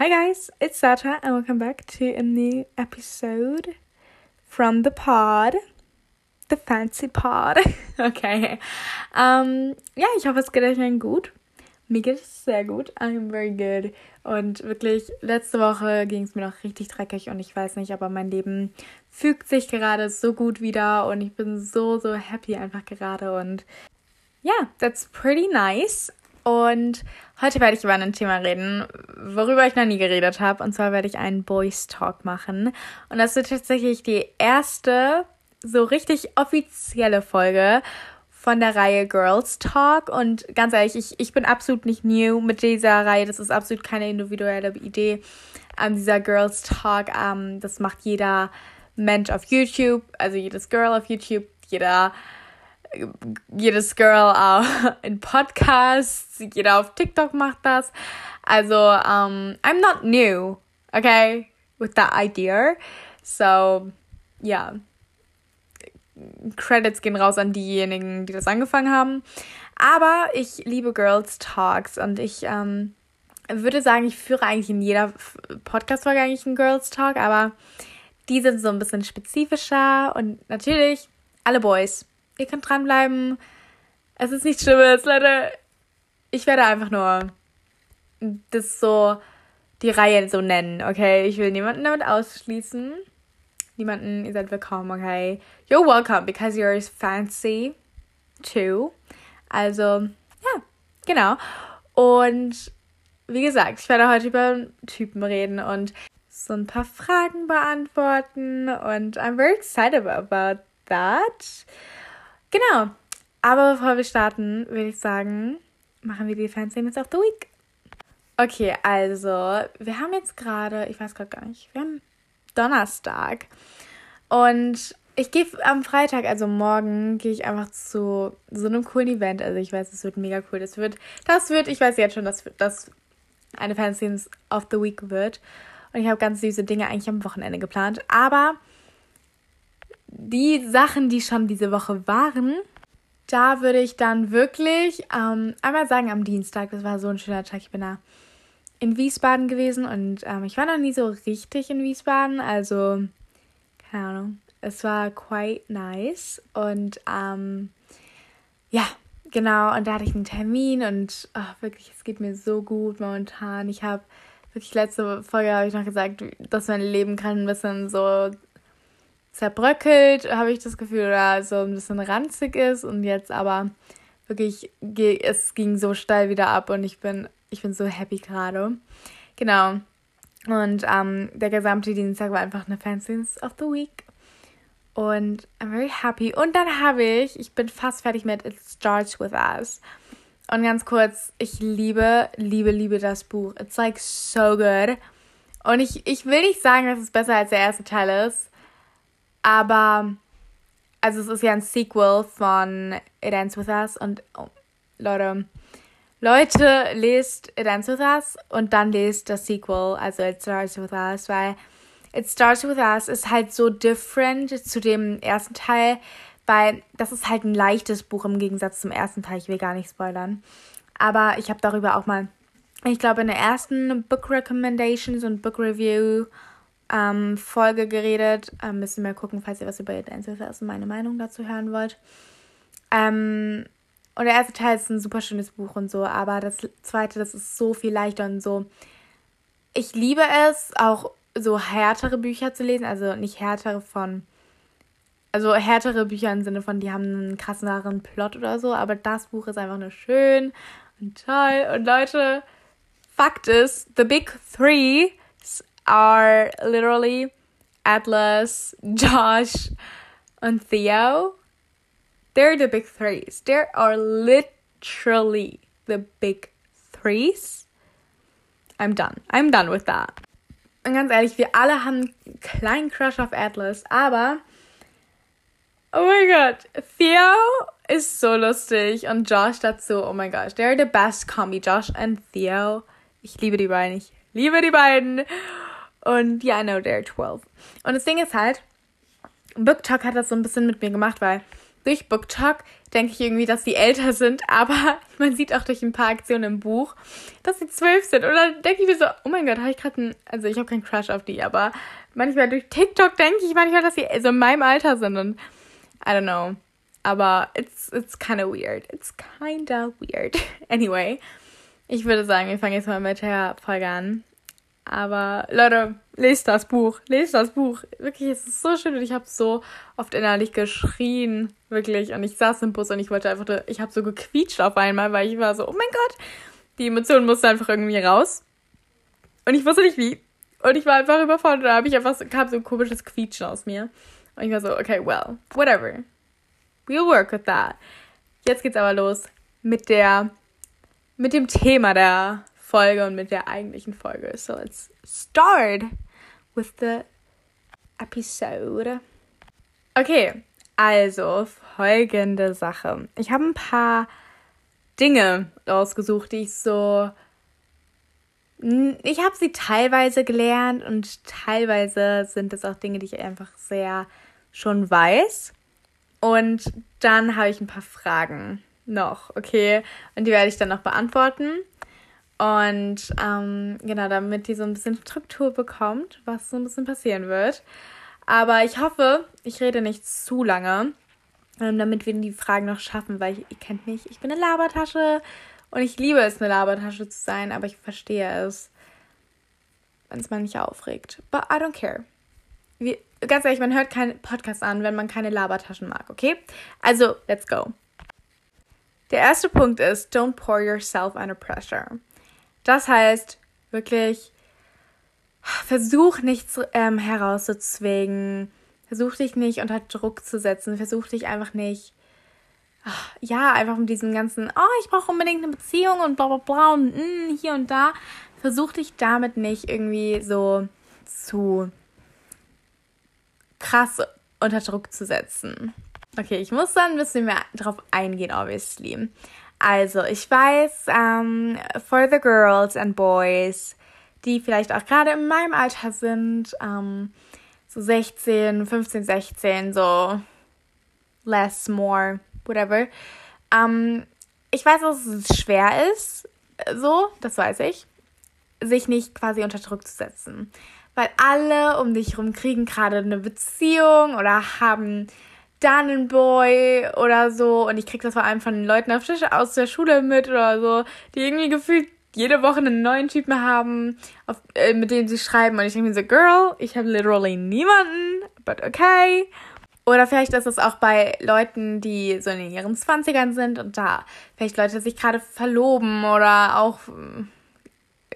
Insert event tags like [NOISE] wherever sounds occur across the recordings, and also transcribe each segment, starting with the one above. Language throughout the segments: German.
Hi guys, it's Sata and welcome back to a new episode from the pod. The fancy pod. [LAUGHS] okay. Um, ja, ich hoffe, es geht euch allen gut. Mir geht es sehr gut. I'm very good. Und wirklich, letzte Woche ging es mir noch richtig dreckig und ich weiß nicht, aber mein Leben fügt sich gerade so gut wieder und ich bin so, so happy einfach gerade und ja, yeah, that's pretty nice. Und heute werde ich über ein Thema reden, worüber ich noch nie geredet habe. Und zwar werde ich einen Boys Talk machen. Und das wird tatsächlich die erste so richtig offizielle Folge von der Reihe Girls Talk. Und ganz ehrlich, ich, ich bin absolut nicht new mit dieser Reihe. Das ist absolut keine individuelle Idee. Ähm, dieser Girls Talk, ähm, das macht jeder Mensch auf YouTube, also jedes Girl auf YouTube, jeder jedes Girl auch [LAUGHS] in Podcasts, jeder auf TikTok macht das. Also, um, I'm not new, okay, with that idea. So, ja. Yeah. Credits gehen raus an diejenigen, die das angefangen haben. Aber ich liebe Girls Talks und ich ähm, würde sagen, ich führe eigentlich in jeder Podcast-Folge eigentlich einen Girls Talk, aber die sind so ein bisschen spezifischer und natürlich alle Boys ihr könnt dranbleiben. Es ist nichts Schlimmes, Leute. Ich werde einfach nur das so die Reihe so nennen, okay? Ich will niemanden damit ausschließen. Niemanden, ihr seid willkommen, okay? You're welcome because you're fancy too. Also, ja, genau. Und wie gesagt, ich werde heute über Typen reden und so ein paar Fragen beantworten und I'm very excited about that. Genau. Aber bevor wir starten, würde ich sagen, machen wir die Fancy of the Week. Okay, also, wir haben jetzt gerade, ich weiß gerade gar nicht, wir haben Donnerstag. Und ich gehe am Freitag, also morgen, gehe ich einfach zu so einem coolen Event. Also ich weiß, es wird mega cool. Das wird, das wird, ich weiß jetzt schon, dass das eine Fancy of the Week wird. Und ich habe ganz süße Dinge eigentlich am Wochenende geplant. Aber die Sachen, die schon diese Woche waren, da würde ich dann wirklich ähm, einmal sagen am Dienstag, das war so ein schöner Tag, ich bin da in Wiesbaden gewesen und ähm, ich war noch nie so richtig in Wiesbaden, also keine Ahnung, es war quite nice und ähm, ja, genau, und da hatte ich einen Termin und oh, wirklich, es geht mir so gut momentan. Ich habe wirklich letzte Folge habe ich noch gesagt, dass mein Leben kann ein bisschen so zerbröckelt, habe ich das Gefühl, oder so ein bisschen ranzig ist und jetzt aber wirklich, es ging so steil wieder ab und ich bin, ich bin so happy gerade. Genau. Und ähm, der gesamte Dienstag war einfach eine Fancies of the Week. Und I'm very happy. Und dann habe ich, ich bin fast fertig mit It Starts With Us. Und ganz kurz, ich liebe, liebe, liebe das Buch. It's like so good. Und ich, ich will nicht sagen, dass es besser als der erste Teil ist. Aber, also es ist ja ein Sequel von It Ends With Us und oh, Leute, Leute, lest It Ends With Us und dann lest das Sequel, also It Starts With Us, weil It Starts With Us ist halt so different zu dem ersten Teil, weil das ist halt ein leichtes Buch im Gegensatz zum ersten Teil. Ich will gar nicht spoilern. Aber ich habe darüber auch mal, ich glaube, in der ersten Book Recommendations und Book Review ähm, Folge geredet. Ähm, müssen wir gucken, falls ihr was über Dance Us und meine Meinung dazu hören wollt. Ähm, und der erste Teil ist ein super schönes Buch und so, aber das zweite, das ist so viel leichter und so. Ich liebe es, auch so härtere Bücher zu lesen, also nicht härtere von. Also härtere Bücher im Sinne von, die haben einen krasseren Plot oder so, aber das Buch ist einfach nur schön und toll. Und Leute, Fakt ist, The Big Three are literally Atlas, Josh, and Theo. They're the big threes. There are literally the big threes. I'm done. I'm done with that. Und ganz ehrlich, wir alle haben einen kleinen Crush auf Atlas, aber oh mein Gott, Theo ist so lustig und Josh dazu, oh mein Gott, they're the best combi, Josh and Theo. Ich liebe die beiden, ich liebe die beiden. Und ja, yeah, I know they're 12. Und das Ding ist halt, BookTok hat das so ein bisschen mit mir gemacht, weil durch BookTok denke ich irgendwie, dass die älter sind, [LAUGHS] aber man sieht auch durch ein paar Aktionen im Buch, dass sie zwölf sind. Und dann denke ich mir so, oh mein Gott, habe ich gerade einen, also ich habe keinen Crush auf die, aber manchmal durch TikTok denke ich manchmal, dass sie so in meinem Alter sind und I don't know. Aber it's, it's kind of weird. It's kind of weird. [LAUGHS] Anyway, ich würde sagen, wir fangen jetzt mal mit der Folge an. Aber Leute, lest das Buch, lest das Buch. Wirklich, es ist so schön und ich habe so oft innerlich geschrien, wirklich. Und ich saß im Bus und ich wollte einfach, ich habe so gequietscht auf einmal, weil ich war so, oh mein Gott, die Emotionen mussten einfach irgendwie raus. Und ich wusste nicht wie. Und ich war einfach überfordert. Da habe ich einfach so, kam so ein komisches Quietschen aus mir. Und ich war so, okay, well, whatever. We'll work with that. Jetzt geht's aber los mit der, mit dem Thema der Folge und mit der eigentlichen Folge. So let's start with the episode. Okay, also folgende Sache. Ich habe ein paar Dinge rausgesucht, die ich so. Ich habe sie teilweise gelernt und teilweise sind es auch Dinge, die ich einfach sehr schon weiß. Und dann habe ich ein paar Fragen noch, okay? Und die werde ich dann noch beantworten. Und ähm, genau, damit die so ein bisschen Struktur bekommt, was so ein bisschen passieren wird. Aber ich hoffe, ich rede nicht zu lange, ähm, damit wir die Fragen noch schaffen, weil ich, ihr kennt mich, ich bin eine Labertasche und ich liebe es, eine Labertasche zu sein, aber ich verstehe es, wenn es mal nicht aufregt. But I don't care. Wie, ganz ehrlich, man hört keinen Podcast an, wenn man keine Labertaschen mag, okay? Also, let's go. Der erste Punkt ist, don't pour yourself under pressure. Das heißt wirklich, versuch nichts ähm, herauszuzwingen, versuch dich nicht unter Druck zu setzen, versuch dich einfach nicht, ach, ja, einfach mit diesem ganzen, oh, ich brauche unbedingt eine Beziehung und bla bla bla und mm, hier und da, versuch dich damit nicht irgendwie so zu krass unter Druck zu setzen. Okay, ich muss dann ein bisschen mehr drauf eingehen, obviously. Also, ich weiß, ähm, for the girls and boys, die vielleicht auch gerade in meinem Alter sind, ähm, so 16, 15, 16, so less, more, whatever. Ähm, ich weiß, dass es schwer ist, so, das weiß ich, sich nicht quasi unter Druck zu setzen. Weil alle um dich herum kriegen gerade eine Beziehung oder haben ein Boy oder so. Und ich krieg das vor allem von den Leuten auf Tisch aus der Schule mit oder so, die irgendwie gefühlt jede Woche einen neuen Typen haben, auf, äh, mit dem sie schreiben. Und ich denke mir so, Girl, ich habe literally niemanden, but okay. Oder vielleicht ist es auch bei Leuten, die so in ihren Zwanzigern sind und da vielleicht Leute sich gerade verloben oder auch,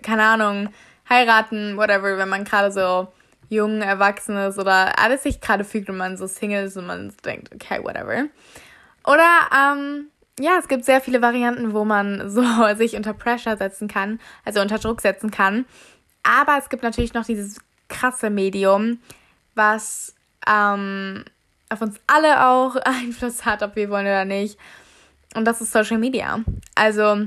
keine Ahnung, heiraten, whatever, wenn man gerade so jung, Erwachsenes oder alles sich gerade fügt und man so Single ist und man denkt, okay, whatever. Oder, ähm, ja, es gibt sehr viele Varianten, wo man so [LAUGHS] sich unter Pressure setzen kann, also unter Druck setzen kann. Aber es gibt natürlich noch dieses krasse Medium, was ähm, auf uns alle auch [LAUGHS] Einfluss hat, ob wir wollen oder nicht. Und das ist Social Media. Also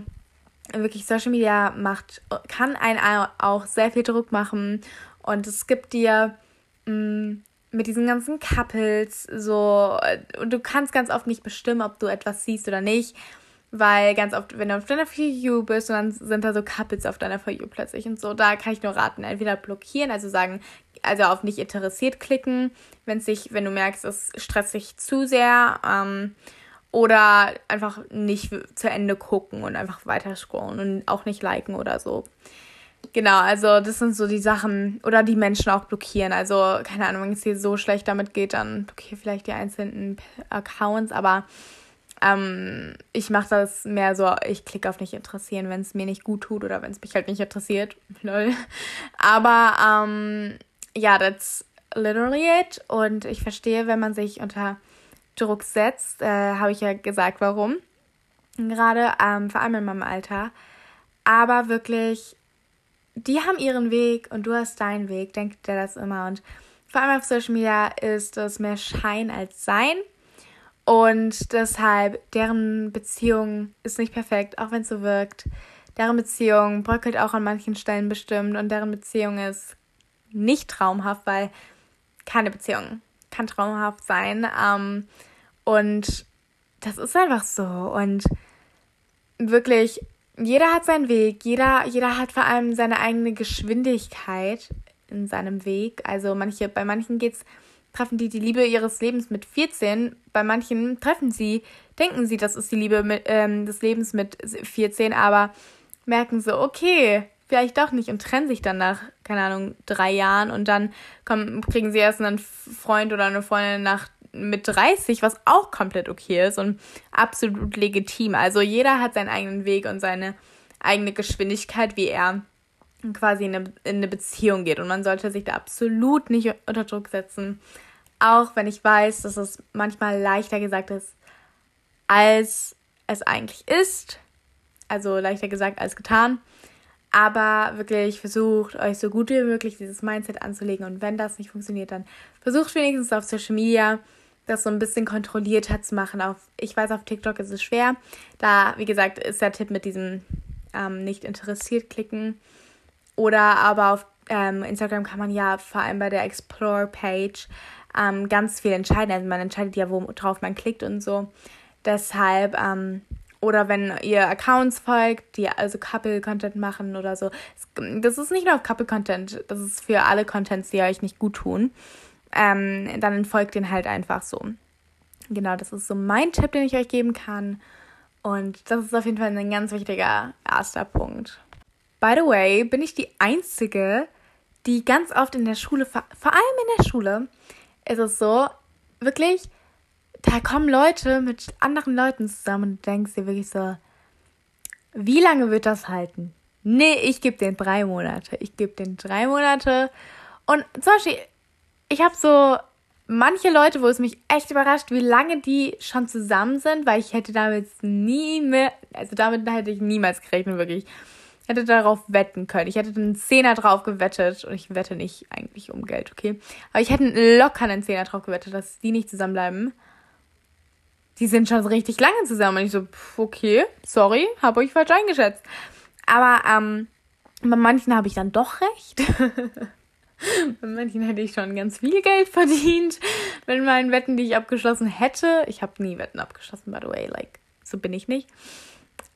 wirklich Social Media macht, kann einen auch sehr viel Druck machen und es gibt dir mh, mm, mit diesen ganzen Couples so, und du kannst ganz oft nicht bestimmen, ob du etwas siehst oder nicht. Weil ganz oft, wenn du auf deiner For You bist, und dann sind da so Couples auf deiner For You plötzlich und so, da kann ich nur raten, entweder blockieren, also sagen, also auf nicht interessiert klicken, wenn sich, wenn du merkst, es stresst sich zu sehr, ähm, oder einfach nicht zu Ende gucken und einfach weiter scrollen und auch nicht liken oder so. Genau, also das sind so die Sachen oder die Menschen auch blockieren. Also keine Ahnung, wenn es dir so schlecht damit geht, dann blockiere vielleicht die einzelnen Accounts, aber ähm, ich mache das mehr so, ich klicke auf nicht interessieren, wenn es mir nicht gut tut oder wenn es mich halt nicht interessiert. [LAUGHS] Lol. Aber ähm, ja, that's literally it. Und ich verstehe, wenn man sich unter Druck setzt, äh, habe ich ja gesagt, warum. Gerade, ähm, vor allem in meinem Alter. Aber wirklich die haben ihren Weg und du hast deinen Weg, denkt dir das immer. Und vor allem auf Social Media ist es mehr Schein als Sein. Und deshalb, deren Beziehung ist nicht perfekt, auch wenn es so wirkt. Deren Beziehung bröckelt auch an manchen Stellen bestimmt und deren Beziehung ist nicht traumhaft, weil keine Beziehung kann traumhaft sein. Ähm, und das ist einfach so. Und wirklich, jeder hat seinen Weg, jeder, jeder hat vor allem seine eigene Geschwindigkeit in seinem Weg. Also manche, bei manchen geht's, treffen die die Liebe ihres Lebens mit 14, bei manchen treffen sie, denken sie, das ist die Liebe mit, ähm, des Lebens mit 14, aber merken so, okay, vielleicht doch nicht und trennen sich dann nach, keine Ahnung, drei Jahren und dann kommen, kriegen sie erst einen Freund oder eine Freundin nach mit 30, was auch komplett okay ist und absolut legitim. Also jeder hat seinen eigenen Weg und seine eigene Geschwindigkeit, wie er quasi in eine, in eine Beziehung geht. Und man sollte sich da absolut nicht unter Druck setzen. Auch wenn ich weiß, dass es manchmal leichter gesagt ist, als es eigentlich ist. Also leichter gesagt als getan. Aber wirklich versucht, euch so gut wie möglich dieses Mindset anzulegen. Und wenn das nicht funktioniert, dann versucht wenigstens auf Social Media das so ein bisschen kontrollierter zu machen. Auf, ich weiß, auf TikTok ist es schwer. Da, wie gesagt, ist der Tipp mit diesem ähm, nicht interessiert klicken. Oder aber auf ähm, Instagram kann man ja vor allem bei der Explore-Page ähm, ganz viel entscheiden. Also man entscheidet ja, worauf man klickt und so. Deshalb ähm, oder wenn ihr Accounts folgt, die also Couple-Content machen oder so. Das ist nicht nur Couple-Content, das ist für alle Contents, die euch nicht gut tun. Ähm, dann folgt den halt einfach so. Genau, das ist so mein Tipp, den ich euch geben kann. Und das ist auf jeden Fall ein ganz wichtiger erster Punkt. By the way, bin ich die Einzige, die ganz oft in der Schule, vor allem in der Schule, ist es so, wirklich, da kommen Leute mit anderen Leuten zusammen und du denkst dir wirklich so, wie lange wird das halten? Nee, ich gebe den drei Monate. Ich gebe den drei Monate. Und zum Beispiel, ich habe so manche Leute, wo es mich echt überrascht, wie lange die schon zusammen sind, weil ich hätte damit nie mehr, also damit hätte ich niemals gerechnet, wirklich. Ich hätte darauf wetten können. Ich hätte einen Zehner drauf gewettet. Und ich wette nicht eigentlich um Geld, okay? Aber ich hätte locker einen Zehner drauf gewettet, dass die nicht zusammenbleiben die sind schon richtig lange zusammen. Und ich so, okay, sorry, habe euch falsch eingeschätzt. Aber ähm, bei manchen habe ich dann doch recht. [LAUGHS] bei manchen hätte ich schon ganz viel Geld verdient, wenn meinen Wetten, die ich abgeschlossen hätte. Ich habe nie Wetten abgeschlossen, by the way, like, so bin ich nicht.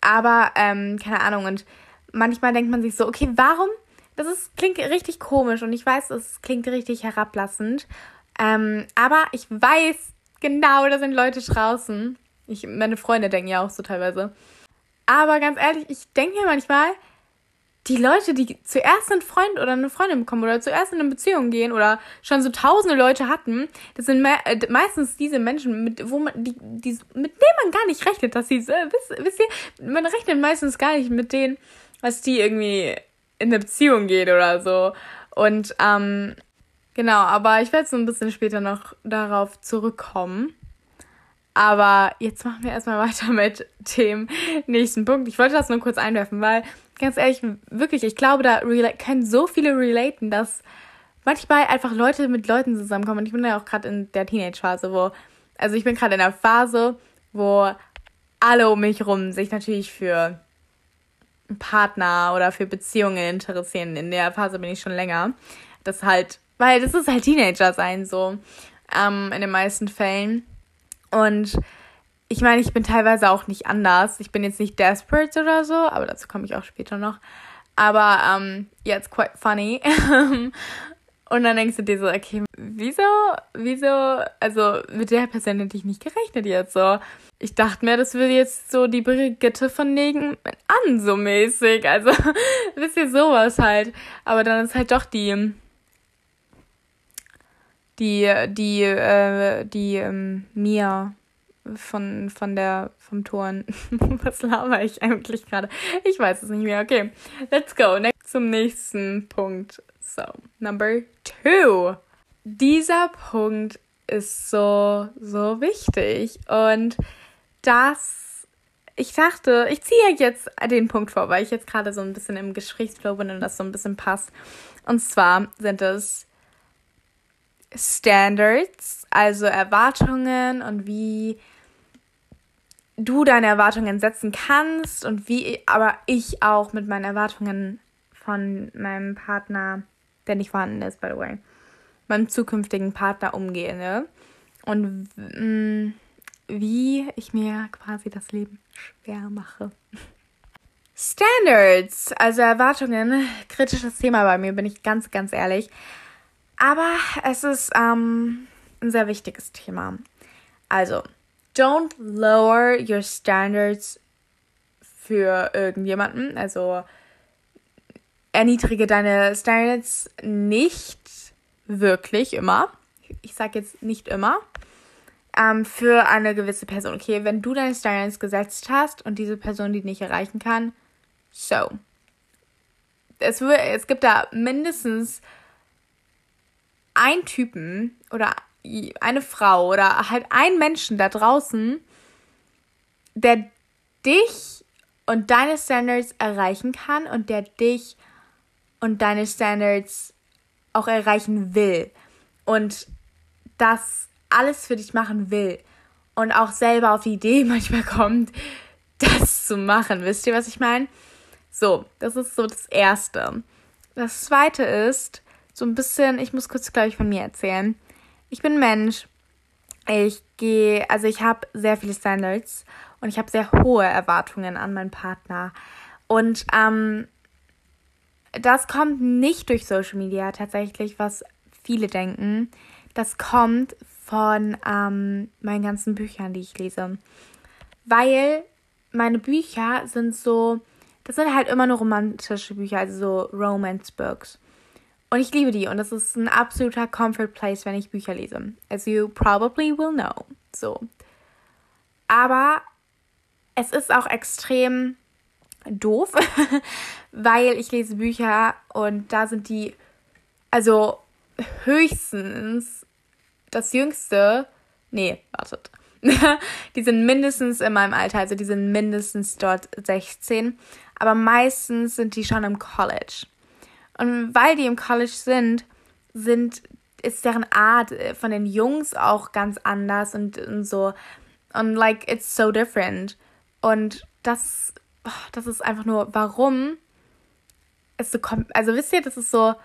Aber, ähm, keine Ahnung, und manchmal denkt man sich so, okay, warum? Das ist, klingt richtig komisch und ich weiß, es klingt richtig herablassend. Ähm, aber ich weiß, Genau, da sind Leute draußen. Ich, meine Freunde denken ja auch so teilweise. Aber ganz ehrlich, ich denke mir manchmal, die Leute, die zuerst einen Freund oder eine Freundin bekommen oder zuerst in eine Beziehung gehen oder schon so tausende Leute hatten, das sind me äh, meistens diese Menschen, mit, wo man, die, die, mit denen man gar nicht rechnet, dass sie, äh, wisst, wisst ihr, man rechnet meistens gar nicht mit denen, dass die irgendwie in eine Beziehung geht oder so. Und ähm, Genau, aber ich werde so ein bisschen später noch darauf zurückkommen. Aber jetzt machen wir erstmal [LAUGHS] weiter mit dem nächsten Punkt. Ich wollte das nur kurz einwerfen, weil ganz ehrlich, wirklich, ich glaube, da können so viele relaten, dass manchmal einfach Leute mit Leuten zusammenkommen. Und ich bin ja auch gerade in der Teenage-Phase, wo, also ich bin gerade in der Phase, wo alle um mich rum sich natürlich für Partner oder für Beziehungen interessieren. In der Phase bin ich schon länger. Das halt weil das ist halt Teenager sein, so. Ähm, in den meisten Fällen. Und ich meine, ich bin teilweise auch nicht anders. Ich bin jetzt nicht desperate oder so, aber dazu komme ich auch später noch. Aber ähm, yeah, it's quite funny. [LAUGHS] Und dann denkst du dir so, okay, wieso, wieso, also mit der Person hätte ich nicht gerechnet jetzt so. Ich dachte mir, das würde jetzt so die Brigitte von Negen an, so mäßig. Also, [LAUGHS] wisst ihr, sowas halt. Aber dann ist halt doch die die, die, äh, die ähm, Mia von, von der, vom Turn. [LAUGHS] Was laber ich eigentlich gerade? Ich weiß es nicht mehr. Okay, let's go. Next, zum nächsten Punkt. So, number two. Dieser Punkt ist so, so wichtig. Und das, ich dachte, ich ziehe jetzt den Punkt vor, weil ich jetzt gerade so ein bisschen im Gesprächsflow bin und das so ein bisschen passt. Und zwar sind es Standards, also Erwartungen und wie du deine Erwartungen setzen kannst und wie aber ich auch mit meinen Erwartungen von meinem Partner, der nicht vorhanden ist, by the way, meinem zukünftigen Partner umgehe. Ne? Und mh, mm, wie ich mir quasi das Leben schwer mache. Standards, also Erwartungen, kritisches Thema bei mir, bin ich ganz, ganz ehrlich. Aber es ist ähm, ein sehr wichtiges Thema. Also, don't lower your standards für irgendjemanden. Also, erniedrige deine Standards nicht wirklich immer. Ich sage jetzt nicht immer. Ähm, für eine gewisse Person. Okay, wenn du deine Standards gesetzt hast und diese Person die nicht erreichen kann, so. Es, es gibt da mindestens einen Typen oder eine Frau oder halt einen Menschen da draußen, der dich und deine Standards erreichen kann und der dich und deine Standards auch erreichen will und das alles für dich machen will und auch selber auf die Idee [LAUGHS] manchmal kommt, das zu machen. Wisst ihr, was ich meine? So, das ist so das Erste. Das Zweite ist so ein bisschen, ich muss kurz, glaube ich, von mir erzählen. Ich bin Mensch. Ich gehe, also ich habe sehr viele Standards und ich habe sehr hohe Erwartungen an meinen Partner. Und ähm, das kommt nicht durch Social Media tatsächlich, was viele denken. Das kommt von ähm, meinen ganzen Büchern, die ich lese. Weil meine Bücher sind so, das sind halt immer nur romantische Bücher, also so Romance Books. Und ich liebe die und das ist ein absoluter Comfort Place, wenn ich Bücher lese. As you probably will know. So. Aber es ist auch extrem doof, [LAUGHS] weil ich lese Bücher und da sind die, also höchstens das jüngste, nee, wartet. [LAUGHS] die sind mindestens in meinem Alter, also die sind mindestens dort 16, aber meistens sind die schon im College. Und weil die im College sind, sind ist deren Art von den Jungs auch ganz anders und, und so. Und like it's so different. Und das oh, das ist einfach nur warum es so kommt also wisst ihr das ist so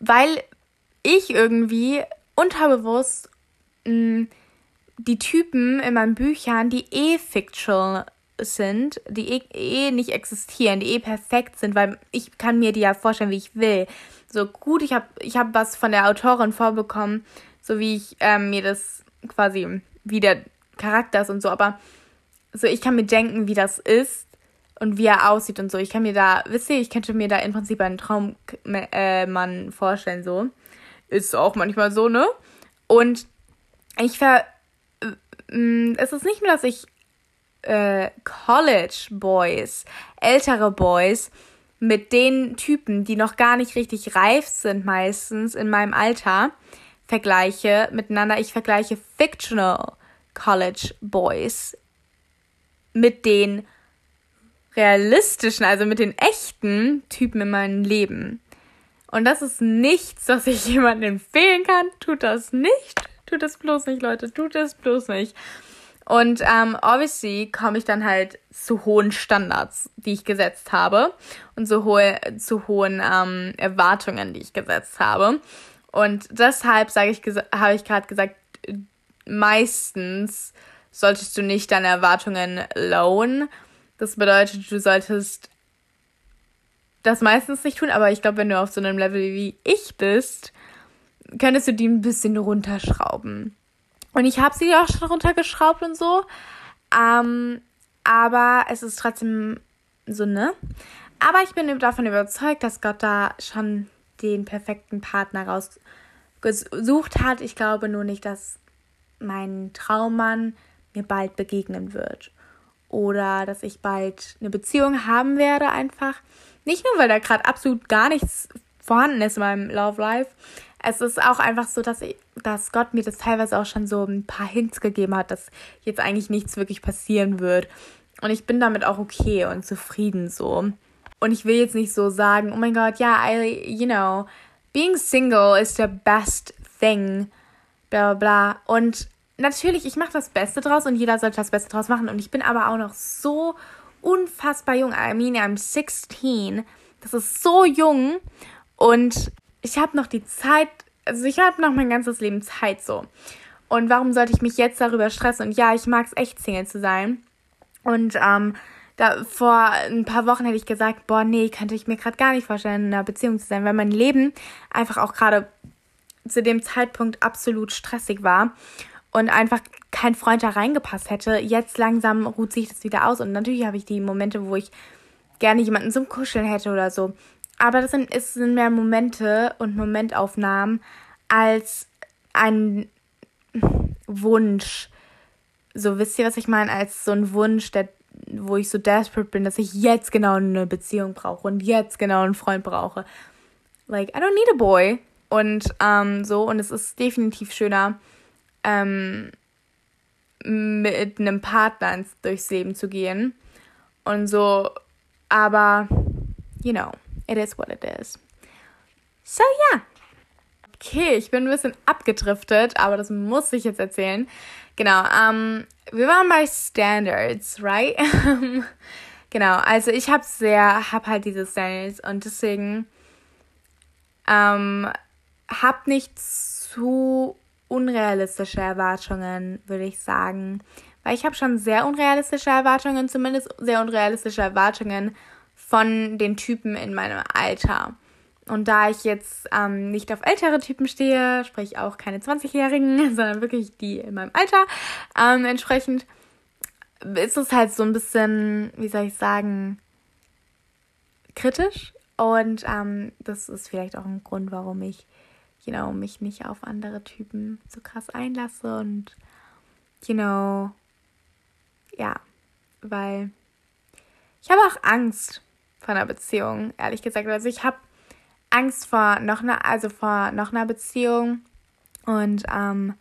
weil ich irgendwie unterbewusst mh, mm, die Typen in meinen Büchern, die eh fictional sind, die eh, eh nicht existieren, die eh perfekt sind, weil ich kann mir die ja vorstellen, wie ich will. So gut, ich habe ich hab was von der Autorin vorbekommen, so wie ich ähm, mir das quasi, wie der Charakter ist und so, aber so ich kann mir denken, wie das ist und wie er aussieht und so. Ich kann mir da, wisst ihr, ich könnte mir da im Prinzip einen Traummann äh, vorstellen, so. Ist auch manchmal so, ne? Und ich ver. Äh, es ist nicht mehr, dass ich äh, College Boys, ältere Boys, mit den Typen, die noch gar nicht richtig reif sind, meistens in meinem Alter, vergleiche miteinander. Ich vergleiche Fictional College Boys mit den realistischen, also mit den echten Typen in meinem Leben. Und das ist nichts, was ich jemandem empfehlen kann. Tut das nicht. Tut das bloß nicht, Leute. Tut das bloß nicht. Und ähm, obviously komme ich dann halt zu hohen Standards, die ich gesetzt habe und zu, hohe, zu hohen ähm, Erwartungen, die ich gesetzt habe. Und deshalb sage ich, habe ich gerade gesagt, meistens solltest du nicht deine Erwartungen lowen. Das bedeutet, du solltest das meistens nicht tun, aber ich glaube, wenn du auf so einem Level wie ich bist, könntest du die ein bisschen runterschrauben. Und ich habe sie auch schon runtergeschraubt und so. Ähm, aber es ist trotzdem so, ne? Aber ich bin davon überzeugt, dass Gott da schon den perfekten Partner rausgesucht hat. Ich glaube nur nicht, dass mein Traummann mir bald begegnen wird. Oder dass ich bald eine Beziehung haben werde, einfach. Nicht nur, weil da gerade absolut gar nichts vorhanden ist in meinem Love Life, es ist auch einfach so, dass, ich, dass Gott mir das teilweise auch schon so ein paar Hints gegeben hat, dass jetzt eigentlich nichts wirklich passieren wird. Und ich bin damit auch okay und zufrieden so. Und ich will jetzt nicht so sagen, oh mein Gott, ja, I, you know, being single is the best thing, bla bla bla. Und natürlich, ich mache das Beste draus und jeder sollte das Beste draus machen. Und ich bin aber auch noch so unfassbar jung. I mean, I'm 16. Das ist so jung. Und ich habe noch die Zeit, also ich habe noch mein ganzes Leben Zeit so. Und warum sollte ich mich jetzt darüber stressen? Und ja, ich mag es echt, Single zu sein. Und ähm, da, vor ein paar Wochen hätte ich gesagt, boah, nee, könnte ich mir gerade gar nicht vorstellen, in einer Beziehung zu sein, weil mein Leben einfach auch gerade zu dem Zeitpunkt absolut stressig war und einfach kein Freund da reingepasst hätte. Jetzt langsam ruht sich das wieder aus und natürlich habe ich die Momente, wo ich gerne jemanden zum Kuscheln hätte oder so. Aber das sind, es sind mehr Momente und Momentaufnahmen als ein Wunsch. So, wisst ihr, was ich meine? Als so ein Wunsch, der, wo ich so desperate bin, dass ich jetzt genau eine Beziehung brauche und jetzt genau einen Freund brauche. Like, I don't need a boy. Und ähm, so, und es ist definitiv schöner, ähm, mit einem Partner durchs Leben zu gehen. Und so, aber, you know, it is what it is. So, ja. Yeah. Okay, ich bin ein bisschen abgedriftet, aber das muss ich jetzt erzählen. Genau, ähm, wir waren bei Standards, right? [LAUGHS] genau, also ich habe sehr, habe halt diese Standards und deswegen ähm, hab nicht zu unrealistische Erwartungen, würde ich sagen. Weil ich habe schon sehr unrealistische Erwartungen, zumindest sehr unrealistische Erwartungen von den Typen in meinem Alter. Und da ich jetzt ähm, nicht auf ältere Typen stehe, sprich auch keine 20-Jährigen, [LAUGHS] sondern wirklich die in meinem Alter, ähm, entsprechend ist es halt so ein bisschen, wie soll ich sagen, kritisch. Und ähm, das ist vielleicht auch ein Grund, warum ich you know, mich nicht auf andere Typen so krass einlasse und, you know, ja, weil ich habe auch Angst vor einer Beziehung, ehrlich gesagt. Also ich habe Angst vor noch einer, also vor noch einer Beziehung und ähm,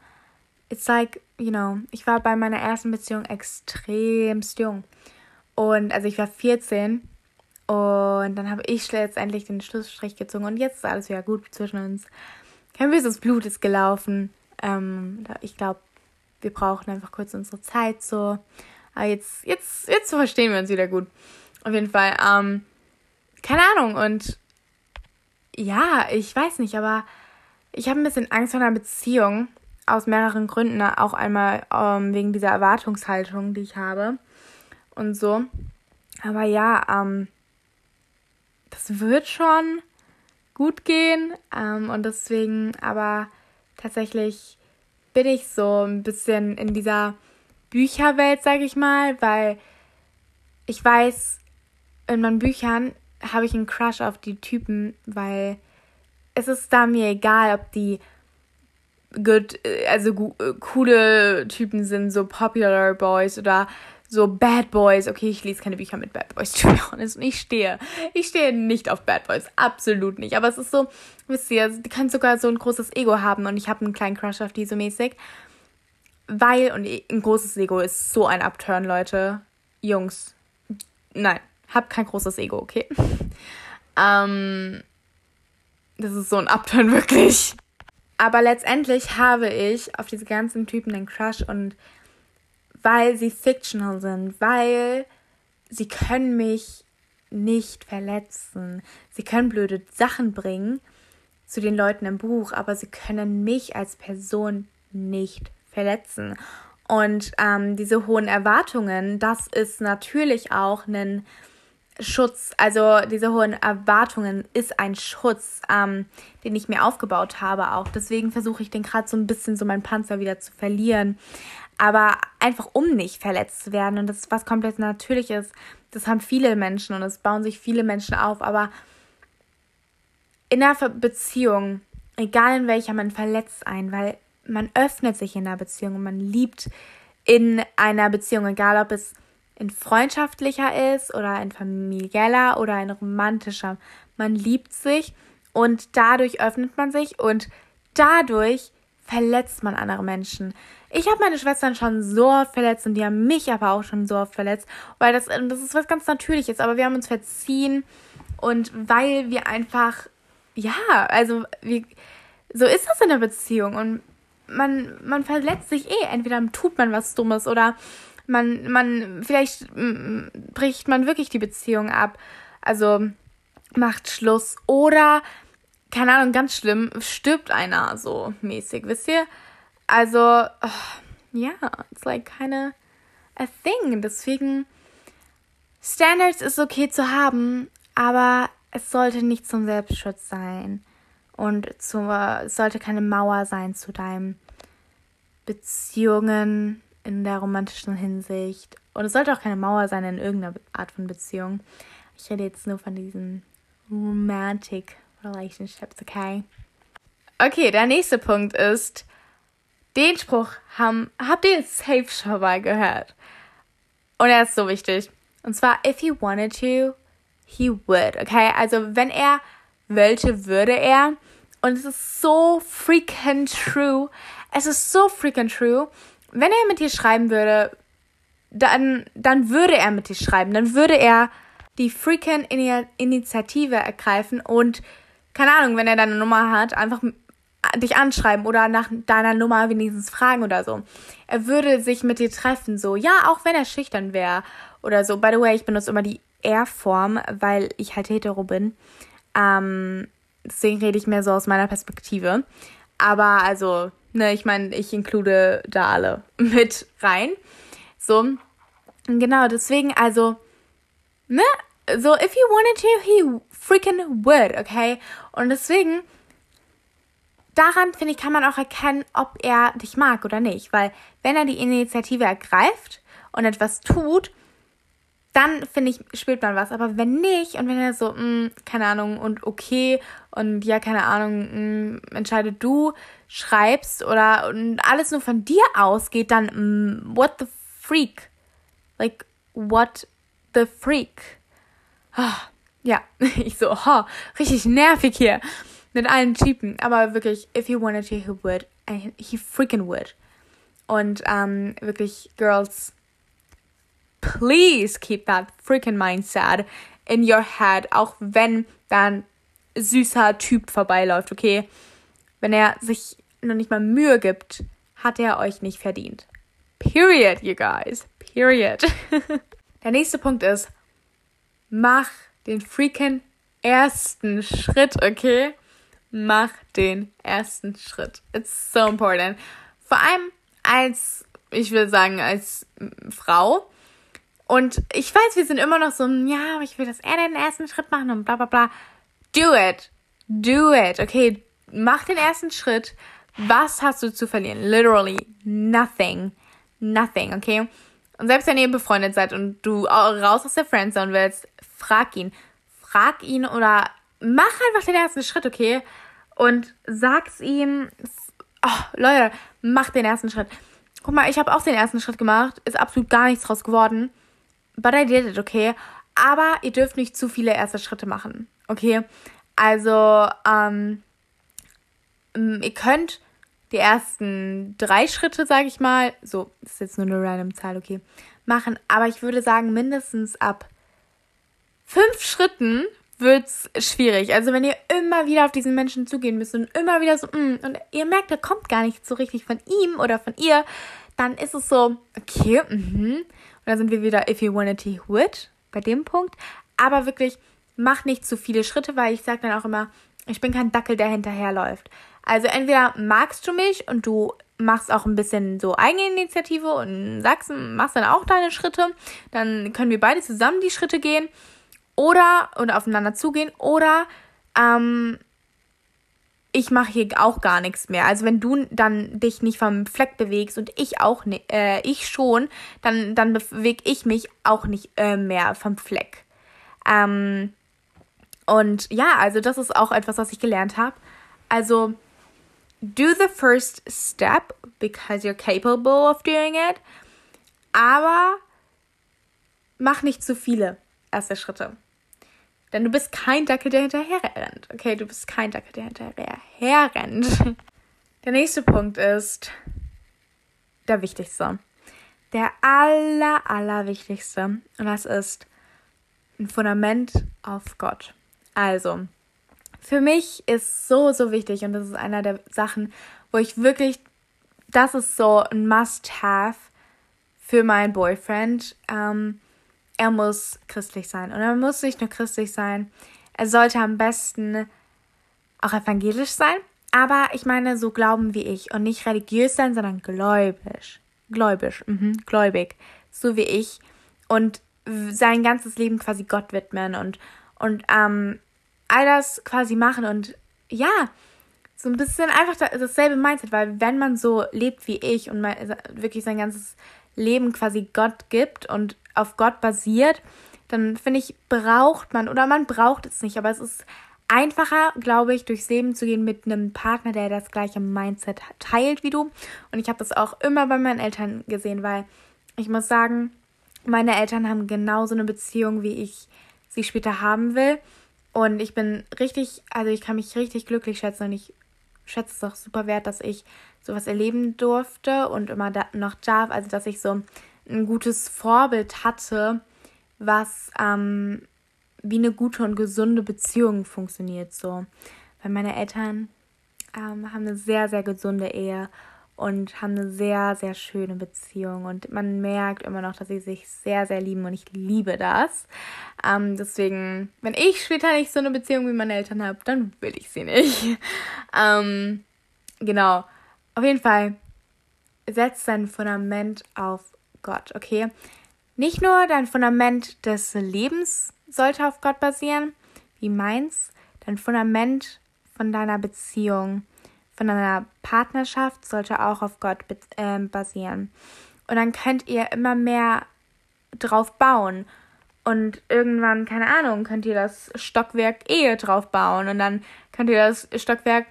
it's like, you know, ich war bei meiner ersten Beziehung extremst jung und also ich war 14 und dann habe ich letztendlich den Schlussstrich gezogen und jetzt ist alles wieder gut zwischen uns. Kein böses Blut ist gelaufen. Ähm, ich glaube, wir brauchen einfach kurz unsere Zeit so. Aber jetzt, jetzt, jetzt verstehen wir uns wieder gut. Auf jeden Fall. Ähm, keine Ahnung. Und ja, ich weiß nicht, aber ich habe ein bisschen Angst vor einer Beziehung. Aus mehreren Gründen. Auch einmal ähm, wegen dieser Erwartungshaltung, die ich habe. Und so. Aber ja, ähm, das wird schon gut gehen. Ähm, und deswegen aber tatsächlich bin ich so ein bisschen in dieser Bücherwelt, sage ich mal, weil ich weiß, in meinen Büchern habe ich einen Crush auf die Typen, weil es ist da mir egal, ob die good, also coole Typen sind, so popular Boys oder so Bad Boys. Okay, ich lese keine Bücher mit Bad Boys, [LAUGHS] to be honest. Und ich stehe, ich stehe nicht auf Bad Boys. Absolut nicht. Aber es ist so, wisst ihr, die können sogar so ein großes Ego haben und ich habe einen kleinen Crush auf die so mäßig. Weil, und ein großes Ego ist so ein Upturn, Leute. Jungs. Nein, hab kein großes Ego, okay? ähm, das ist so ein Upturn, [LAUGHS] wirklich. Aber letztendlich habe ich auf diese ganzen Typen einen Crush und weil sie fictional sind, weil sie können mich nicht verletzen. Sie können blöde Sachen bringen zu den Leuten im Buch, aber sie können mich als Person nicht verletzen. Und ähm, diese hohen Erwartungen, das ist natürlich auch ein Schutz. Also diese hohen Erwartungen ist ein Schutz, ähm, den ich mir aufgebaut habe auch. Deswegen versuche ich den gerade so ein bisschen so meinen Panzer wieder zu verlieren aber einfach um nicht verletzt zu werden. Und das ist was komplett Natürliches. Das haben viele Menschen und es bauen sich viele Menschen auf. Aber in einer Beziehung, egal in welcher, man verletzt einen, weil man öffnet sich in einer Beziehung und man liebt in einer Beziehung, egal ob es in freundschaftlicher ist oder in familieller oder in romantischer. Man liebt sich und dadurch öffnet man sich und dadurch verletzt man andere Menschen. Ich habe meine Schwestern schon so oft verletzt und die haben mich aber auch schon so oft verletzt, weil das, das ist was ganz Natürliches, aber wir haben uns verziehen und weil wir einfach, ja, also wir, so ist das in der Beziehung und man, man verletzt sich eh. Entweder tut man was Dummes oder man, man, vielleicht bricht man wirklich die Beziehung ab. Also macht Schluss oder, keine Ahnung, ganz schlimm, stirbt einer so mäßig, wisst ihr? Also, ja, uh, yeah, it's like kinda a thing. Deswegen, Standards ist okay zu haben, aber es sollte nicht zum Selbstschutz sein. Und zu, es sollte keine Mauer sein zu deinen Beziehungen in der romantischen Hinsicht. Und es sollte auch keine Mauer sein in irgendeiner Art von Beziehung. Ich rede jetzt nur von diesen romantic relationships, okay? Okay, der nächste Punkt ist, den Spruch haben, habt ihr safe schon mal gehört. Und er ist so wichtig. Und zwar, if he wanted to, he would, okay? Also, wenn er wollte, würde er. Und es ist so freaking true. Es ist so freaking true. Wenn er mit dir schreiben würde, dann, dann würde er mit dir schreiben. Dann würde er die freaking Initiative ergreifen und, keine Ahnung, wenn er deine Nummer hat, einfach dich anschreiben oder nach deiner Nummer wenigstens fragen oder so. Er würde sich mit dir treffen, so, ja, auch wenn er schüchtern wäre oder so. By the way, ich benutze immer die Er-Form, weil ich halt hetero bin. Ähm, deswegen rede ich mehr so aus meiner Perspektive. Aber also, ne, ich meine, ich inklude da alle [LAUGHS] mit rein. So, genau, deswegen, also, ne, so, if he wanted to, he freaking would, okay? Und deswegen, daran, finde ich, kann man auch erkennen, ob er dich mag oder nicht. Weil, wenn er die Initiative ergreift und etwas tut, dann finde ich, spürt man was. Aber wenn nicht und wenn er so, mh, mm, keine Ahnung, und okay und ja, keine Ahnung, mh, mm, entscheide du, schreibst oder und alles nur von dir ausgeht, dann mh, mm, what the freak? Like, what the freak? Oh, ja, [LAUGHS] ich so, oh, richtig nervig hier mit allen Typen. Aber wirklich, if he wanted to, he would. He freaking would. Und ähm, wirklich, Girls, please keep that freaking mindset in your head, auch wenn dann süßer Typ vorbeiläuft, okay? Wenn er sich noch nicht mal Mühe gibt, hat er euch nicht verdient. Period, you guys. Period. [LAUGHS] Der nächste Punkt ist, mach den freaking ersten Schritt, okay? Mach den ersten Schritt. It's so important. Vor allem als, ich will sagen, als Frau und ich weiß, wir sind immer noch so, ja, ich will, dass er den ersten Schritt machen und bla bla bla. Do it. Do it. Okay, mach den ersten Schritt. Was hast du zu verlieren? Literally nothing. Nothing, okay? Und selbst wenn ihr befreundet seid und du raus aus der Friendzone willst, frag ihn. Frag ihn oder mach einfach den ersten Schritt, okay? Und sag's ihm, oh, Leute, mach den ersten Schritt. Guck mal, ich habe auch den ersten Schritt gemacht, ist absolut gar nichts draus geworden. But I did it, okay? Aber ihr dürft nicht zu viele erste Schritte machen, okay? Also, ähm, ihr könnt die ersten drei Schritte, sage ich mal, so, das ist jetzt nur eine random Zahl, okay, machen. Aber ich würde sagen, mindestens ab fünf Schritten wird's schwierig. Also wenn ihr immer wieder auf diesen Menschen zugehen müsst und immer wieder so, mm, und ihr merkt, da kommt gar nicht so richtig von ihm oder von ihr, dann ist es so, okay, mhm. Und dann sind wir wieder, if you wanna to would, bei dem Punkt. Aber wirklich, mach nicht zu viele Schritte, weil ich sage dann auch immer, ich bin kein Dackel, der hinterherläuft. Also entweder magst du mich und du machst auch ein bisschen so Eigeninitiative und sagst, machst dann auch deine Schritte, dann können wir beide zusammen die Schritte gehen oder und aufeinander zugehen oder ähm, ich mache hier auch gar nichts mehr. Also wenn du dann dich nicht vom Fleck bewegst und ich auch nicht, äh, ich schon, dann, dann bewege ich mich auch nicht äh, mehr vom Fleck. Ähm, und ja, also das ist auch etwas, was ich gelernt habe. Also do the first step because you're capable of doing it, aber mach nicht zu viele erste Schritte. Denn du bist kein Dackel, der hinterher rennt. Okay, du bist kein Dackel, der hinterher rennt. [LAUGHS] Der nächste Punkt ist der wichtigste. Der aller, aller wichtigste. Und das ist ein Fundament auf Gott. Also, für mich ist so, so wichtig und das ist einer der Sachen, wo ich wirklich, das ist so ein Must-Have für meinen Boyfriend. Ähm, er muss christlich sein. Und er muss nicht nur christlich sein, er sollte am besten auch evangelisch sein. Aber ich meine, so glauben wie ich und nicht religiös sein, sondern gläubig. Gläubig, mhm, gläubig. So wie ich. Und sein ganzes Leben quasi Gott widmen und, und ähm, all das quasi machen und ja, so ein bisschen einfach dasselbe Mindset, weil wenn man so lebt wie ich und wirklich sein ganzes Leben quasi Gott gibt und auf Gott basiert, dann finde ich, braucht man, oder man braucht es nicht, aber es ist einfacher, glaube ich, durchs Leben zu gehen mit einem Partner, der das gleiche Mindset teilt wie du. Und ich habe das auch immer bei meinen Eltern gesehen, weil ich muss sagen, meine Eltern haben genauso eine Beziehung, wie ich sie später haben will. Und ich bin richtig, also ich kann mich richtig glücklich schätzen und ich schätze es auch super wert, dass ich sowas erleben durfte und immer da noch darf. Also dass ich so ein gutes Vorbild hatte, was ähm, wie eine gute und gesunde Beziehung funktioniert so. Weil meine Eltern ähm, haben eine sehr, sehr gesunde Ehe und haben eine sehr, sehr schöne Beziehung. Und man merkt immer noch, dass sie sich sehr, sehr lieben und ich liebe das. Ähm, deswegen, wenn ich später nicht so eine Beziehung wie meine Eltern habe, dann will ich sie nicht. [LAUGHS] ähm, genau. Auf jeden Fall, setz dein Fundament auf Gott, okay? Nicht nur dein Fundament des Lebens sollte auf Gott basieren, wie meins, dein Fundament von deiner Beziehung von einer Partnerschaft sollte auch auf Gott äh, basieren. Und dann könnt ihr immer mehr drauf bauen. Und irgendwann, keine Ahnung, könnt ihr das Stockwerk Ehe drauf bauen. Und dann könnt ihr das Stockwerk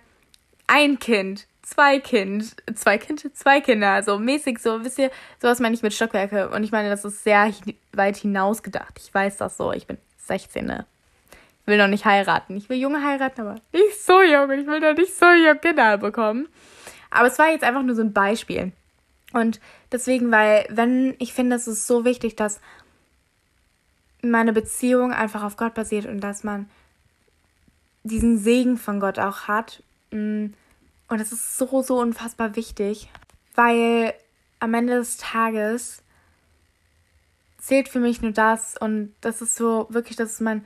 ein Kind, zwei Kind, zwei Kind, zwei Kinder. Also mäßig so, wisst ihr, sowas meine ich mit Stockwerke. Und ich meine, das ist sehr weit hinaus gedacht. Ich weiß das so. Ich bin 16. Ne? will noch nicht heiraten. Ich will Junge heiraten, aber nicht so jung. Ich will noch nicht so jung Kinder bekommen. Aber es war jetzt einfach nur so ein Beispiel. Und deswegen, weil, wenn, ich finde, es ist so wichtig, dass meine Beziehung einfach auf Gott basiert und dass man diesen Segen von Gott auch hat. Mm, und das ist so, so unfassbar wichtig, weil am Ende des Tages zählt für mich nur das und das ist so wirklich, das ist mein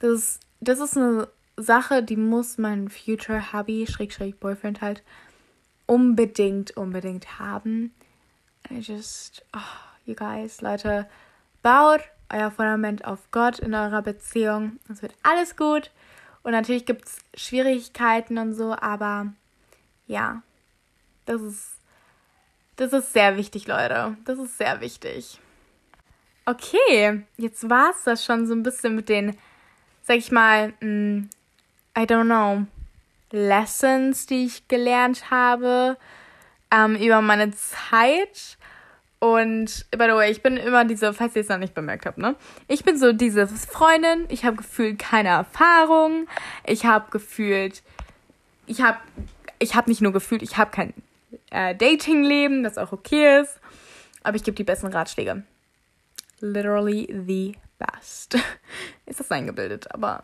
das, das ist eine Sache, die muss mein Future Hubby, Schrägstrich Boyfriend halt unbedingt, unbedingt haben. I just, oh, you guys, Leute, baut euer Fundament auf Gott in eurer Beziehung. Es wird alles gut. Und natürlich gibt es Schwierigkeiten und so, aber ja, das ist, das ist sehr wichtig, Leute. Das ist sehr wichtig. Okay, jetzt war es das schon so ein bisschen mit den sag ich mal, mh, mm, I don't know, Lessons, die ich gelernt habe ähm, über meine Zeit. Und by the way, ich bin immer diese, falls ihr es noch nicht bemerkt habt, ne? Ich bin so diese Freundin, ich habe gefühlt keine Erfahrung. Ich habe gefühlt, ich habe, ich habe nicht nur gefühlt, ich habe kein äh, Datingleben, das auch okay ist. Aber ich gebe die besten Ratschläge. Literally the best. [LAUGHS] ist das eingebildet, aber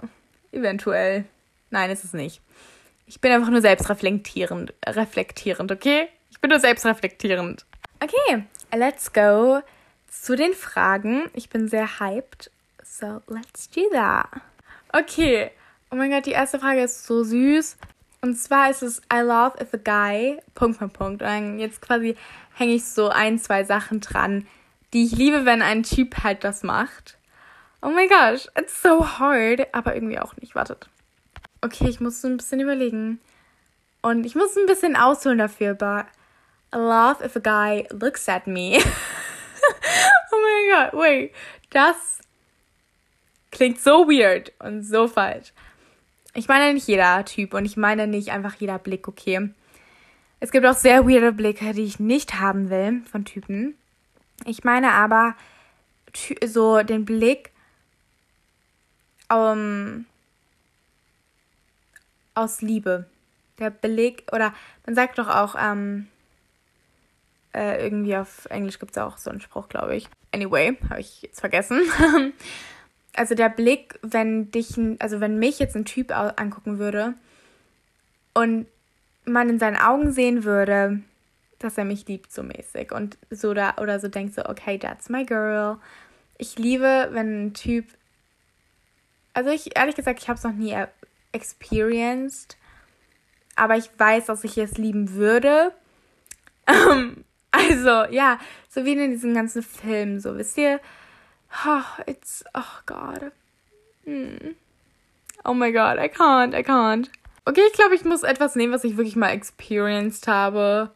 eventuell. Nein, ist es nicht. Ich bin einfach nur selbstreflektierend, reflektierend, okay? Ich bin nur selbstreflektierend. Okay, let's go zu den Fragen. Ich bin sehr hyped. So, let's do that. Okay. Oh mein Gott, die erste Frage ist so süß. Und zwar ist es I love if a guy. Punkt, Punkt, Punkt. Und jetzt quasi hänge ich so ein, zwei Sachen dran, die ich liebe, wenn ein Typ halt das macht. Oh my gosh, it's so hard, aber irgendwie auch nicht. Wartet. Okay, ich muss so ein bisschen überlegen. Und ich muss ein bisschen ausholen dafür, but I love if a guy looks at me. [LAUGHS] oh my god, wait. Das klingt so weird und so falsch. Ich meine nicht jeder Typ und ich meine nicht einfach jeder Blick, okay? Es gibt auch sehr weirde Blicke, die ich nicht haben will von Typen. Ich meine aber so den Blick, um, aus Liebe. Der Beleg, oder man sagt doch auch, ähm, äh, irgendwie auf Englisch gibt es auch so einen Spruch, glaube ich. Anyway, habe ich jetzt vergessen. [LAUGHS] also der Blick, wenn dich, also wenn mich jetzt ein Typ angucken würde und man in seinen Augen sehen würde, dass er mich liebt so mäßig und so da oder so denkt so, okay, that's my girl. Ich liebe, wenn ein Typ also ich, ehrlich gesagt, ich habe es noch nie experienced. aber ich weiß, dass ich es lieben würde. Ähm, [LAUGHS] also, ja, so wie in diesen ganzen Filmen, so, wisst ihr? Oh, it's, oh God. Hm. Oh my God, I can't, I can't. Okay, ich glaube, ich muss etwas nehmen, was ich wirklich mal experienced habe.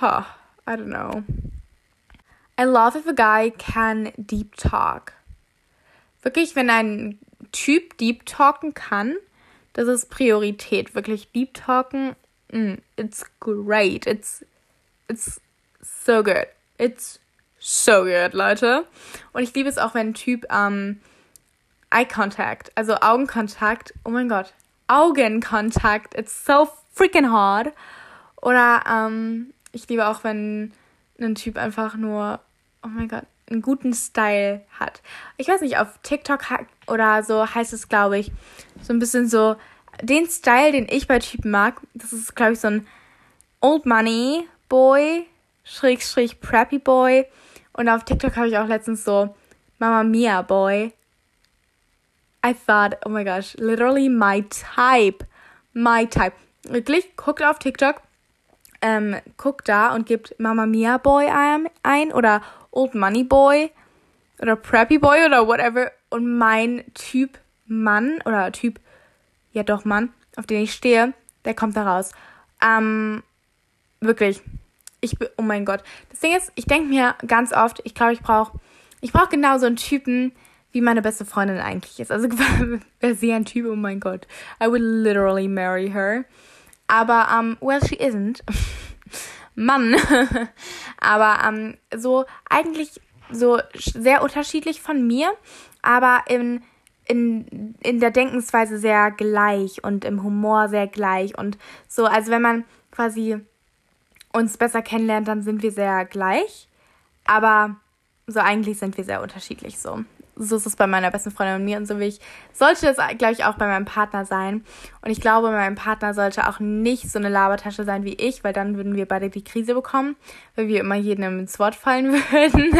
Huh, I don't know. I love if a guy can deep talk. Wirklich, wenn ein Typ deep talken kann, das ist Priorität. Wirklich deep talken, mm, it's great. It's, it's so good. It's so good, Leute. Und ich liebe es auch, wenn ein Typ ähm, Eye Contact, also Augenkontakt, oh mein Gott, Augenkontakt, it's so freaking hard. Oder ähm, ich liebe auch, wenn ein Typ einfach nur, oh mein Gott, einen guten Style hat. Ich weiß nicht, auf TikTok oder so heißt es, glaube ich, so ein bisschen so, den Style, den ich bei Typen mag, das ist, glaube ich, so ein Old Money Boy, Schrägstrich Preppy Boy. Und auf TikTok habe ich auch letztens so Mama Mia Boy. I thought, oh my gosh, literally my type. My type. Wirklich, guckt auf TikTok, ähm, guckt da und gebt Mama Mia Boy ein oder Old Money Boy oder Preppy Boy oder whatever. Und mein Typ Mann oder Typ, ja doch Mann, auf den ich stehe, der kommt da raus. Ähm, wirklich. Ich bin, oh mein Gott. Das Ding ist, ich denke mir ganz oft, ich glaube, ich brauche, ich brauche genau so einen Typen, wie meine beste Freundin eigentlich ist. Also [LAUGHS] wäre sie ein Typ, oh mein Gott. I would literally marry her. Aber, um, well, she isn't. [LAUGHS] Mann. [LAUGHS] aber ähm, so eigentlich so sehr unterschiedlich von mir, aber in, in, in der Denkensweise sehr gleich und im Humor sehr gleich. Und so, also wenn man quasi uns besser kennenlernt, dann sind wir sehr gleich. Aber so eigentlich sind wir sehr unterschiedlich so so ist es bei meiner besten Freundin und mir und so wie ich, sollte das, glaube ich, auch bei meinem Partner sein. Und ich glaube, mein Partner sollte auch nicht so eine Labertasche sein wie ich, weil dann würden wir beide die Krise bekommen, weil wir immer jedem ins Wort fallen [LAUGHS] würden.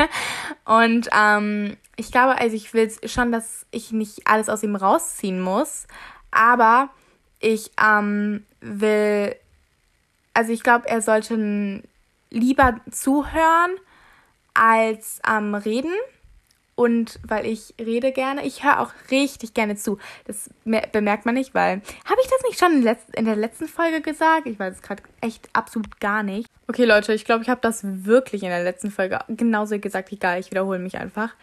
Und ähm, ich glaube, also ich will schon, dass ich nicht alles aus ihm rausziehen muss, aber ich ähm, will, also ich glaube, er sollte lieber zuhören als ähm, reden und weil ich rede gerne. Ich höre auch richtig gerne zu. Das bemerkt man nicht, weil. Habe ich das nicht schon in der letzten Folge gesagt? Ich weiß es gerade echt absolut gar nicht. Okay, Leute, ich glaube, ich habe das wirklich in der letzten Folge genauso gesagt. Egal, ich wiederhole mich einfach.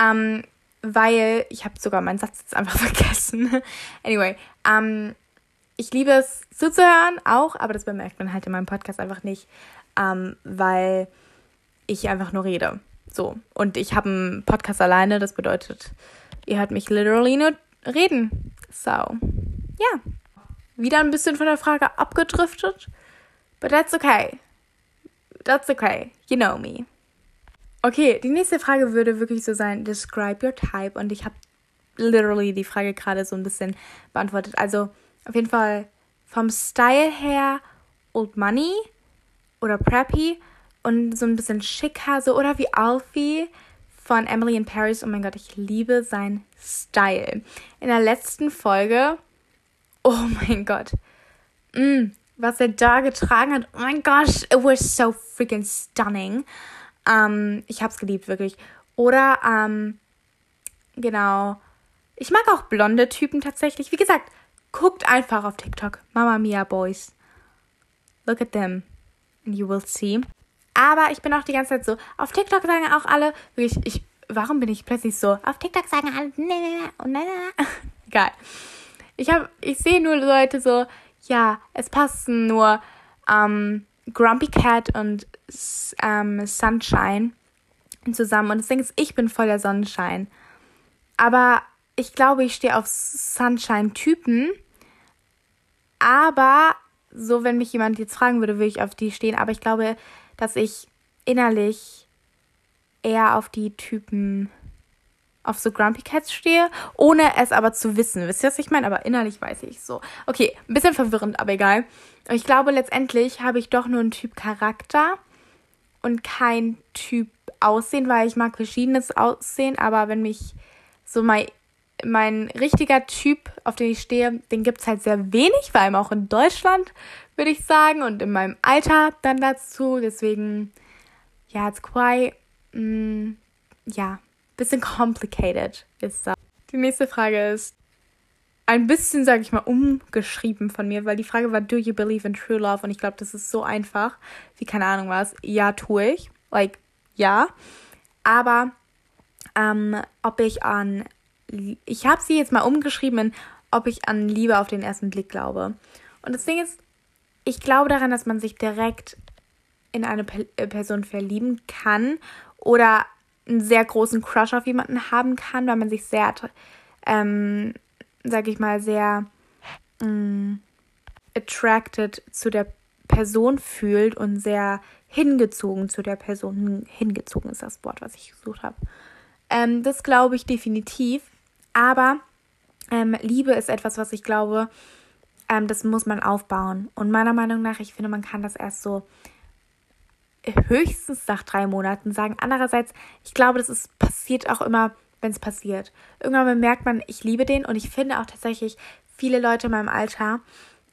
Ähm, weil ich habe sogar meinen Satz jetzt einfach [LAUGHS] vergessen. anyway, ähm, ich liebe es zuzuhören auch, aber das bemerkt man halt in meinem Podcast einfach nicht, ähm, weil ich einfach nur rede. So. Und ich habe einen Podcast alleine, das bedeutet, ihr hört mich literally nur reden. So. Ja. Wieder ein bisschen von der Frage abgedriftet. But that's okay. That's okay. You know me. Okay, die nächste Frage würde wirklich so sein, describe your type. Und ich habe literally die Frage gerade so ein bisschen beantwortet. Also auf jeden Fall vom Style her Old Money oder Preppy und so ein bisschen schicker, so oder wie Alfie von Emily in Paris. Oh mein Gott, ich liebe seinen Style. In der letzten Folge, oh mein Gott, mm, was er da getragen hat, oh mein Gott, it was so freaking stunning. Ähm, ich hab's geliebt, wirklich. Oder, ähm, genau. Ich mag auch blonde Typen tatsächlich. Wie gesagt, guckt einfach auf TikTok. Mama Mia Boys. Look at them. And you will see. Aber ich bin auch die ganze Zeit so, auf TikTok sagen auch alle, wirklich, ich, warum bin ich plötzlich so, auf TikTok sagen alle, ne, ne, ne, ne. Egal. Ich habe, ich sehe nur Leute so, ja, es passen nur ähm, Grumpy Cat und ähm, Sunshine zusammen. Und das Ding ist, ich bin voll der Sonnenschein. Aber ich glaube, ich stehe auf Sunshine-Typen. Aber so, wenn mich jemand jetzt fragen würde, würde ich auf die stehen. Aber ich glaube, dass ich innerlich eher auf die Typen, auf so Grumpy Cats stehe, ohne es aber zu wissen. Wisst ihr, was ich meine? Aber innerlich weiß ich so. Okay, ein bisschen verwirrend, aber egal. Ich glaube, letztendlich habe ich doch nur einen Typ Charakter und kein Typ Aussehen, weil ich mag verschiedenes Aussehen, aber wenn mich so mal mein richtiger Typ, auf den ich stehe, den gibt es halt sehr wenig, vor allem auch in Deutschland, würde ich sagen, und in meinem Alter dann dazu. Deswegen, ja, it's quite, mm, ja, bisschen complicated ist das. Die nächste Frage ist ein bisschen, sage ich mal, umgeschrieben von mir, weil die Frage war, do you believe in true love? Und ich glaube, das ist so einfach, wie keine Ahnung was. Ja, tue ich. Like, ja. Aber ähm, ob ich an, ich habe sie jetzt mal umgeschrieben in, ob ich an Liebe auf den ersten Blick glaube. Und das Ding ist, ich glaube daran, dass man sich direkt in eine äh, Person verlieben kann oder einen sehr großen Crush auf jemanden haben kann, weil man sich sehr, ähm, sag ich mal, sehr ähm, attracted zu der Person fühlt und sehr hingezogen zu der Person. Hingezogen ist das Wort, was ich gesucht habe. Ähm, das glaube ich definitiv. Aber ähm, Liebe ist etwas, was ich glaube, ähm, das muss man aufbauen. Und meiner Meinung nach, ich finde, man kann das erst so höchstens nach drei Monaten sagen. Andererseits, ich glaube, das ist passiert auch immer, wenn es passiert. Irgendwann bemerkt man, ich liebe den und ich finde auch tatsächlich, viele Leute in meinem Alter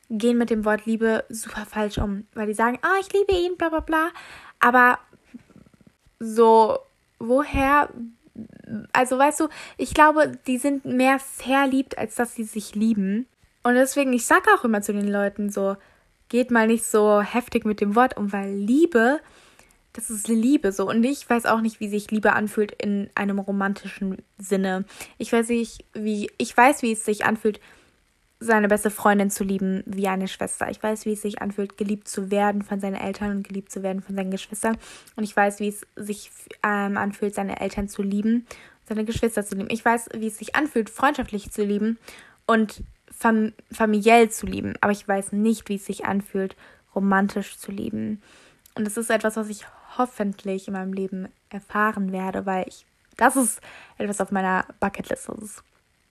gehen mit dem Wort Liebe super falsch um, weil die sagen, ah, oh, ich liebe ihn, bla bla bla. Aber so, woher also weißt du, ich glaube, die sind mehr verliebt, als dass sie sich lieben. Und deswegen, ich sage auch immer zu den Leuten so, geht mal nicht so heftig mit dem Wort um, weil Liebe, das ist Liebe so. Und ich weiß auch nicht, wie sich Liebe anfühlt in einem romantischen Sinne. Ich weiß nicht, wie, ich weiß, wie es sich anfühlt, seine beste Freundin zu lieben wie eine Schwester. Ich weiß, wie es sich anfühlt, geliebt zu werden von seinen Eltern und geliebt zu werden von seinen Geschwistern. Und ich weiß, wie es sich ähm, anfühlt, seine Eltern zu lieben, seine Geschwister zu lieben. Ich weiß, wie es sich anfühlt, freundschaftlich zu lieben und fam familiell zu lieben. Aber ich weiß nicht, wie es sich anfühlt, romantisch zu lieben. Und das ist etwas, was ich hoffentlich in meinem Leben erfahren werde, weil ich, das ist etwas auf meiner Bucketlist. Das ist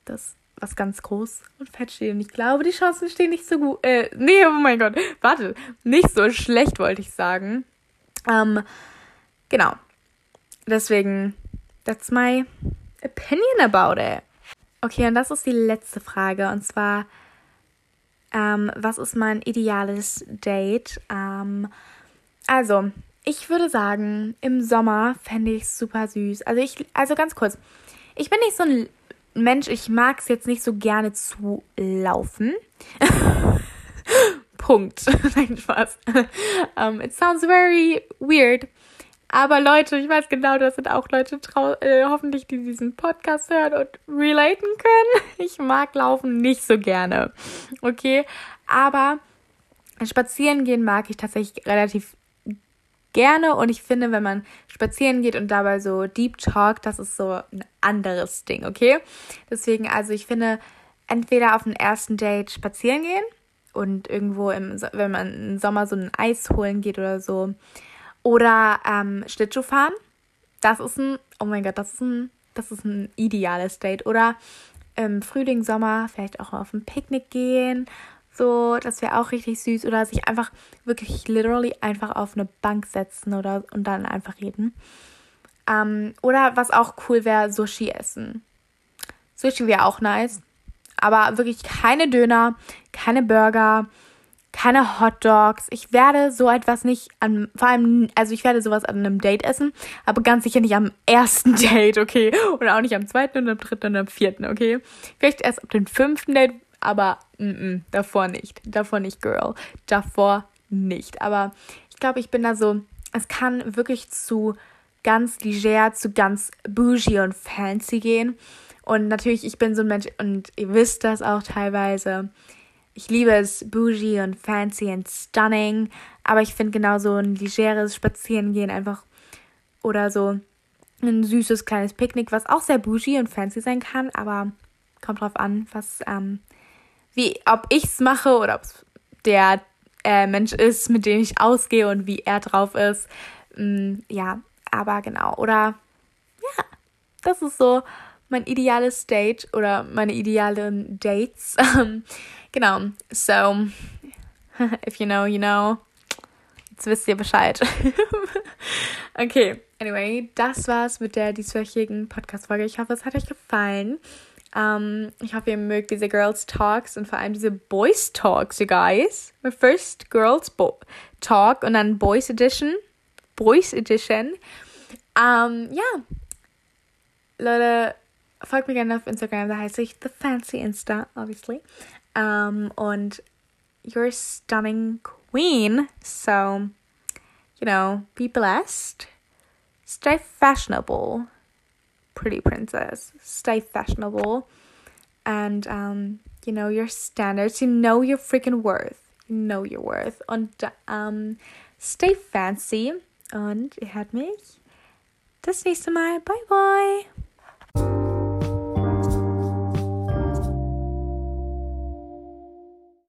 das was ganz groß und fett steht. Und ich glaube, die Chancen stehen nicht so gut. Äh, nee, oh mein Gott. Warte. Nicht so schlecht, wollte ich sagen. Ähm, genau. Deswegen, that's my opinion about it. Okay, und das ist die letzte Frage. Und zwar, ähm, was ist mein ideales Date? Ähm, also, ich würde sagen, im Sommer fände ich es super süß. Also ich, also ganz kurz. Ich bin nicht so ein Mensch, ich mag es jetzt nicht so gerne zu laufen. [LAUGHS] Punkt. [LAUGHS] Nein, Spaß. Um, [LAUGHS] it sounds very weird. Aber Leute, ich weiß genau, das sind auch Leute äh, hoffentlich, die diesen Podcast hören und relaten können. Ich mag Laufen nicht so gerne. Okay, aber spazieren gehen mag ich tatsächlich relativ gerne und ich finde, wenn man spazieren geht und dabei so Deep Talk, das ist so ein anderes Ding, okay? Deswegen, also ich finde, entweder auf dem ersten Date spazieren gehen und irgendwo im, wenn man im Sommer so ein Eis holen geht oder so, oder ähm, Schlittschuh fahren. Das ist ein, oh mein Gott, das ist ein, das ist ein ideales Date. Oder im Frühling, Sommer vielleicht auch auf ein Picknick gehen so, das wäre auch richtig süß. Oder sich einfach wirklich literally einfach auf eine Bank setzen oder und dann einfach reden. Ähm, oder was auch cool wäre, Sushi essen. Sushi wäre auch nice. Aber wirklich keine Döner, keine Burger, keine Hot Dogs. Ich werde so etwas nicht an, vor allem, also ich werde sowas an einem Date essen, aber ganz sicher nicht am ersten [LAUGHS] Date, okay? Und auch nicht am zweiten und am dritten und am vierten, okay? Vielleicht erst ab dem fünften Date, aber mm davor nicht. Davor nicht, Girl. Davor nicht. Aber ich glaube, ich bin da so, es kann wirklich zu ganz leger, zu ganz bougie und fancy gehen. Und natürlich, ich bin so ein Mensch und ihr wisst das auch teilweise. Ich liebe es bougie und fancy und stunning, aber ich finde genau so ein legeres Spazierengehen einfach oder so ein süßes kleines Picknick, was auch sehr bougie und fancy sein kann, aber kommt drauf an, was ähm, wie, ob ich es mache oder ob es der äh, Mensch ist, mit dem ich ausgehe und wie er drauf ist. Mm, ja, aber genau. Oder ja, das ist so mein ideales Date oder meine idealen Dates. [LAUGHS] genau. So, [LAUGHS] if you know, you know. Jetzt wisst ihr Bescheid. [LAUGHS] okay, anyway, das war's mit der dieswöchigen Podcast-Folge. Ich hoffe, es hat euch gefallen. Um, ich hoffe, ihr mögt diese Girls Talks und vor allem diese Boys Talks, you guys. My first Girls Bo Talk und dann Boys Edition. Boys Edition. Um, ja. Leute, folgt mir gerne auf Instagram, da heiße ich The Fancy Insta, obviously. Um, und you're a stunning queen, so, you know, be blessed. Stay fashionable. Pretty princess. Stay fashionable and um, you know your standards. You know your freaking worth. You know your worth. Und um, stay fancy. Und ihr hört mich das nächste Mal. Bye bye.